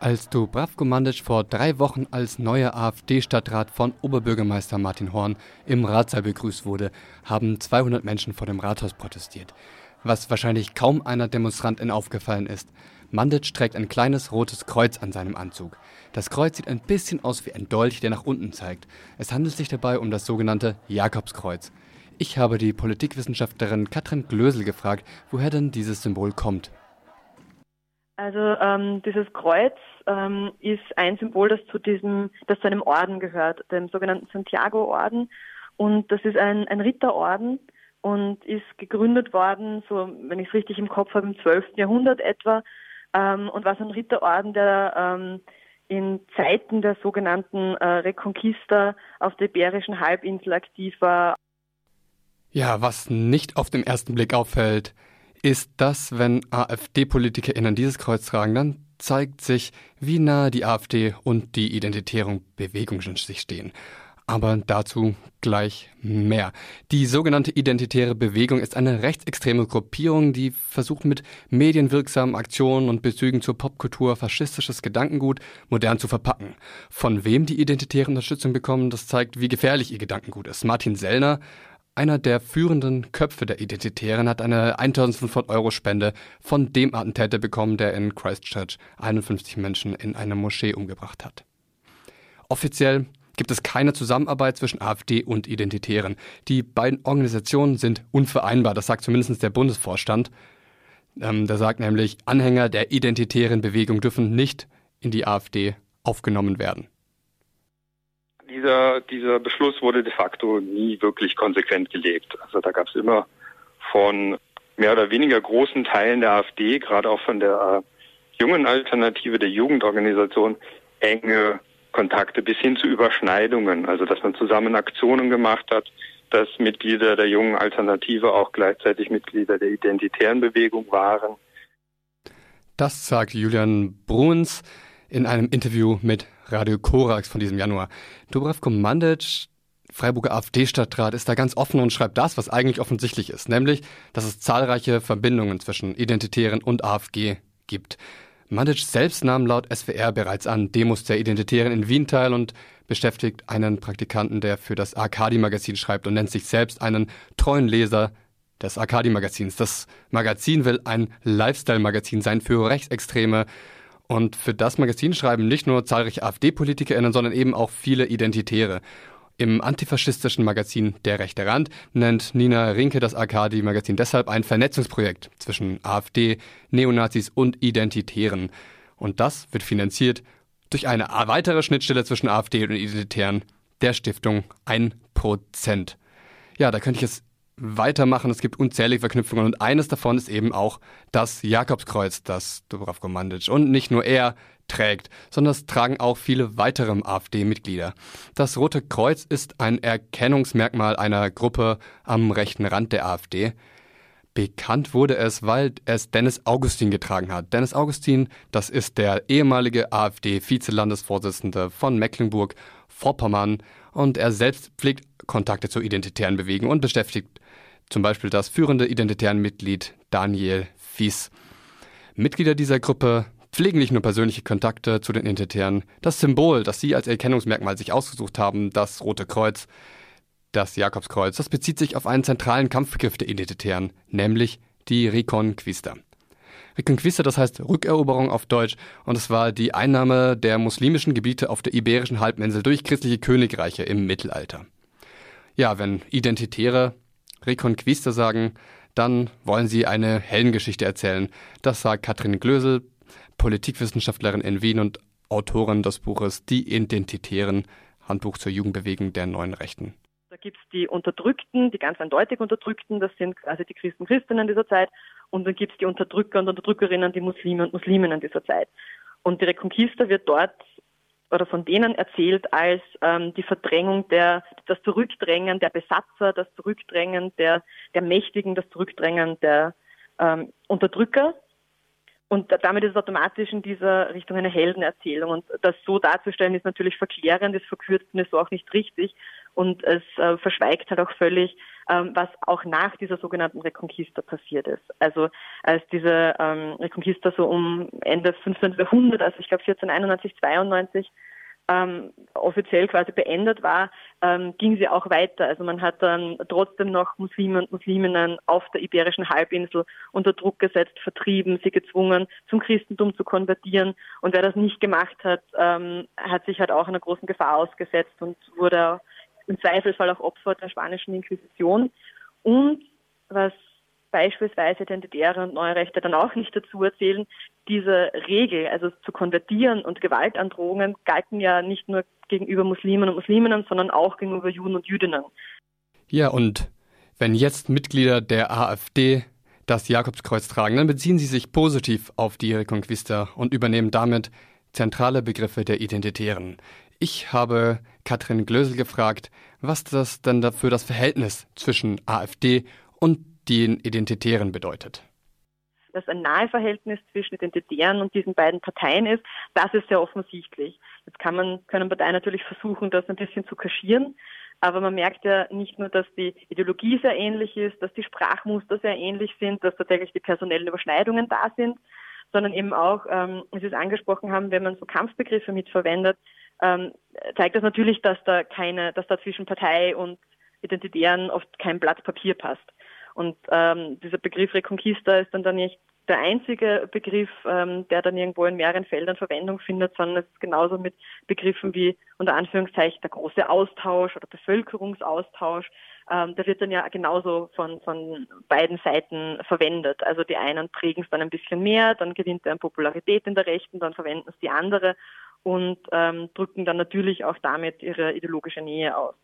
Als Dubravko Mandic vor drei Wochen als neuer AfD-Stadtrat von Oberbürgermeister Martin Horn im Ratssaal begrüßt wurde, haben 200 Menschen vor dem Rathaus protestiert. Was wahrscheinlich kaum einer Demonstrantin aufgefallen ist. Mandic trägt ein kleines rotes Kreuz an seinem Anzug. Das Kreuz sieht ein bisschen aus wie ein Dolch, der nach unten zeigt. Es handelt sich dabei um das sogenannte Jakobskreuz. Ich habe die Politikwissenschaftlerin Katrin Glösel gefragt, woher denn dieses Symbol kommt. Also ähm, dieses Kreuz ähm, ist ein Symbol, das zu diesem, das zu einem Orden gehört, dem sogenannten Santiago-Orden. Und das ist ein, ein Ritterorden und ist gegründet worden, so wenn ich es richtig im Kopf habe, im 12. Jahrhundert etwa. Ähm, und war so ein Ritterorden, der ähm, in Zeiten der sogenannten äh, Reconquista auf der Iberischen Halbinsel aktiv war. Ja, was nicht auf den ersten Blick auffällt, ist das, wenn AfD-PolitikerInnen dieses Kreuz tragen, dann zeigt sich, wie nahe die AfD und die identitären Bewegungen sich stehen. Aber dazu gleich mehr. Die sogenannte Identitäre Bewegung ist eine rechtsextreme Gruppierung, die versucht mit medienwirksamen Aktionen und Bezügen zur Popkultur faschistisches Gedankengut modern zu verpacken. Von wem die Identitäre Unterstützung bekommen, das zeigt, wie gefährlich ihr Gedankengut ist. Martin Sellner, einer der führenden Köpfe der Identitären hat eine 1500 Euro Spende von dem Attentäter bekommen, der in Christchurch 51 Menschen in einer Moschee umgebracht hat. Offiziell gibt es keine Zusammenarbeit zwischen AfD und Identitären. Die beiden Organisationen sind unvereinbar, das sagt zumindest der Bundesvorstand. Ähm, der sagt nämlich, Anhänger der identitären Bewegung dürfen nicht in die AfD aufgenommen werden dieser, dieser Beschluss wurde de facto nie wirklich konsequent gelebt. Also da gab es immer von mehr oder weniger großen Teilen der AfD, gerade auch von der äh, jungen Alternative der Jugendorganisation, enge Kontakte bis hin zu Überschneidungen. Also dass man zusammen Aktionen gemacht hat, dass Mitglieder der jungen Alternative auch gleichzeitig Mitglieder der identitären Bewegung waren. Das sagt Julian Bruns in einem Interview mit Radio Korax von diesem Januar. Dubravko Mandic, Freiburger AfD-Stadtrat, ist da ganz offen und schreibt das, was eigentlich offensichtlich ist, nämlich, dass es zahlreiche Verbindungen zwischen Identitären und AfG gibt. Mandic selbst nahm laut SWR bereits an Demos der Identitären in Wien teil und beschäftigt einen Praktikanten, der für das Arkadi-Magazin schreibt und nennt sich selbst einen treuen Leser des Arkadi-Magazins. Das Magazin will ein Lifestyle-Magazin sein für Rechtsextreme und für das Magazin schreiben nicht nur zahlreiche AfD-PolitikerInnen, sondern eben auch viele Identitäre. Im antifaschistischen Magazin Der rechte Rand nennt Nina Rinke das Arkadi-Magazin deshalb ein Vernetzungsprojekt zwischen AfD, Neonazis und Identitären. Und das wird finanziert durch eine weitere Schnittstelle zwischen AfD und Identitären, der Stiftung 1%. Ja, da könnte ich es weitermachen. Es gibt unzählige Verknüpfungen und eines davon ist eben auch das Jakobskreuz, das Dubravko Mandic und nicht nur er trägt, sondern es tragen auch viele weitere AfD-Mitglieder. Das Rote Kreuz ist ein Erkennungsmerkmal einer Gruppe am rechten Rand der AfD. Bekannt wurde es, weil es Dennis Augustin getragen hat. Dennis Augustin, das ist der ehemalige AfD-Vizelandesvorsitzende von Mecklenburg-Vorpommern und er selbst pflegt Kontakte zur identitären Bewegung und beschäftigt zum Beispiel das führende identitären Mitglied Daniel Fies. Mitglieder dieser Gruppe pflegen nicht nur persönliche Kontakte zu den Identitären. Das Symbol, das sie als Erkennungsmerkmal sich ausgesucht haben, das Rote Kreuz, das Jakobskreuz, das bezieht sich auf einen zentralen Kampfbegriff der Identitären, nämlich die Reconquista. Reconquista, das heißt Rückeroberung auf Deutsch, und es war die Einnahme der muslimischen Gebiete auf der Iberischen Halbinsel durch christliche Königreiche im Mittelalter. Ja, wenn Identitäre Reconquista sagen, dann wollen sie eine Heldengeschichte erzählen. Das sagt Katrin Glösel, Politikwissenschaftlerin in Wien und Autorin des Buches Die Identitären, Handbuch zur Jugendbewegung der neuen Rechten. Da gibt es die Unterdrückten, die ganz eindeutig Unterdrückten, das sind quasi die Christen Christinnen dieser Zeit. Und dann gibt es die Unterdrücker und Unterdrückerinnen, die Muslime und Musliminnen dieser Zeit. Und die Reconquista wird dort oder von denen erzählt als ähm, die Verdrängung der, das Zurückdrängen der Besatzer, das Zurückdrängen der, der Mächtigen, das Zurückdrängen der ähm, Unterdrücker. Und damit ist es automatisch in dieser Richtung eine Heldenerzählung. Und das so darzustellen ist natürlich verklärend, ist verkürzt und ist so auch nicht richtig. Und es äh, verschweigt halt auch völlig ähm, was auch nach dieser sogenannten Reconquista passiert ist. Also als diese ähm, Reconquista so um Ende 15. Jahrhundert, also ich glaube 1491, 92, ähm, offiziell quasi beendet war, ähm, ging sie auch weiter. Also man hat dann trotzdem noch Muslime und Musliminnen auf der Iberischen Halbinsel unter Druck gesetzt, vertrieben, sie gezwungen, zum Christentum zu konvertieren. Und wer das nicht gemacht hat, ähm, hat sich halt auch einer großen Gefahr ausgesetzt und wurde im Zweifelsfall auch Opfer der spanischen Inquisition. Und was beispielsweise Identitäre und Neue Rechte dann auch nicht dazu erzählen, diese Regel, also zu konvertieren und Gewaltandrohungen, galten ja nicht nur gegenüber Muslimen und Musliminnen, sondern auch gegenüber Juden und Jüdinnen. Ja, und wenn jetzt Mitglieder der AfD das Jakobskreuz tragen, dann beziehen sie sich positiv auf die Reconquista und übernehmen damit zentrale Begriffe der Identitären. Ich habe Katrin Glösel gefragt, was das denn für das Verhältnis zwischen AfD und den Identitären bedeutet. Dass ein Naheverhältnis zwischen Identitären und diesen beiden Parteien ist, das ist sehr offensichtlich. Jetzt kann man, können Parteien natürlich versuchen, das ein bisschen zu kaschieren. Aber man merkt ja nicht nur, dass die Ideologie sehr ähnlich ist, dass die Sprachmuster sehr ähnlich sind, dass tatsächlich die personellen Überschneidungen da sind, sondern eben auch, ähm, wie Sie es angesprochen haben, wenn man so Kampfbegriffe mitverwendet, ähm, zeigt das natürlich, dass da keine, dass da zwischen Partei und Identitären oft kein Blatt Papier passt. Und ähm, dieser Begriff Reconquista ist dann, dann nicht der einzige Begriff, ähm, der dann irgendwo in mehreren Feldern Verwendung findet, sondern es ist genauso mit Begriffen wie unter Anführungszeichen der große Austausch oder Bevölkerungsaustausch. Ähm, der wird dann ja genauso von, von beiden Seiten verwendet. Also die einen prägen es dann ein bisschen mehr, dann gewinnt er an Popularität in der Rechten, dann verwenden es die andere und ähm, drücken dann natürlich auch damit ihre ideologische Nähe aus.